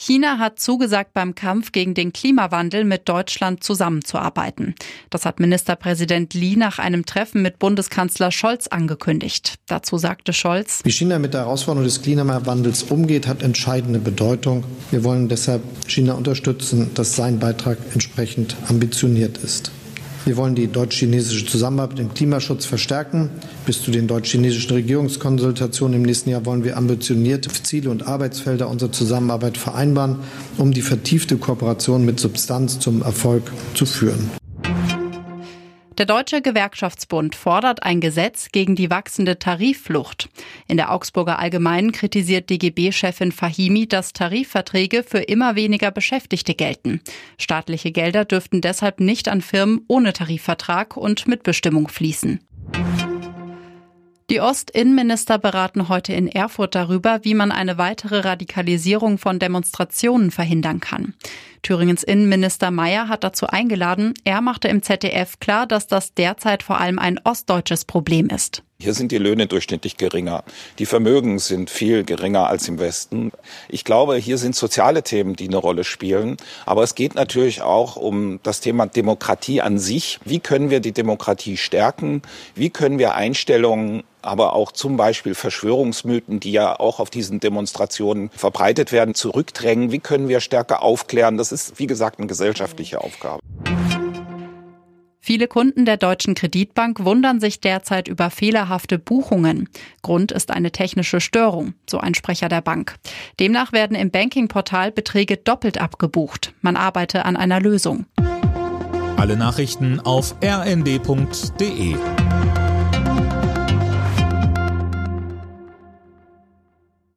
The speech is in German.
China hat zugesagt, beim Kampf gegen den Klimawandel mit Deutschland zusammenzuarbeiten. Das hat Ministerpräsident Li nach einem Treffen mit Bundeskanzler Scholz angekündigt. Dazu sagte Scholz, Wie China mit der Herausforderung des Klimawandels umgeht, hat entscheidende Bedeutung. Wir wollen deshalb China unterstützen, dass sein Beitrag entsprechend ambitioniert ist. Wir wollen die deutsch-chinesische Zusammenarbeit im Klimaschutz verstärken. Bis zu den deutsch-chinesischen Regierungskonsultationen im nächsten Jahr wollen wir ambitionierte Ziele und Arbeitsfelder unserer Zusammenarbeit vereinbaren, um die vertiefte Kooperation mit Substanz zum Erfolg zu führen. Der Deutsche Gewerkschaftsbund fordert ein Gesetz gegen die wachsende Tarifflucht. In der Augsburger Allgemeinen kritisiert DGB-Chefin Fahimi, dass Tarifverträge für immer weniger Beschäftigte gelten. Staatliche Gelder dürften deshalb nicht an Firmen ohne Tarifvertrag und Mitbestimmung fließen. Die Ostinnenminister beraten heute in Erfurt darüber, wie man eine weitere Radikalisierung von Demonstrationen verhindern kann. Thüringens Innenminister Mayer hat dazu eingeladen. Er machte im ZDF klar, dass das derzeit vor allem ein ostdeutsches Problem ist. Hier sind die Löhne durchschnittlich geringer. Die Vermögen sind viel geringer als im Westen. Ich glaube, hier sind soziale Themen, die eine Rolle spielen. Aber es geht natürlich auch um das Thema Demokratie an sich. Wie können wir die Demokratie stärken? Wie können wir Einstellungen aber auch zum Beispiel Verschwörungsmythen, die ja auch auf diesen Demonstrationen verbreitet werden, zurückdrängen? Wie können wir stärker aufklären? Das ist, wie gesagt, eine gesellschaftliche Aufgabe. Viele Kunden der Deutschen Kreditbank wundern sich derzeit über fehlerhafte Buchungen. Grund ist eine technische Störung, so ein Sprecher der Bank. Demnach werden im Bankingportal Beträge doppelt abgebucht. Man arbeite an einer Lösung. Alle Nachrichten auf rnd.de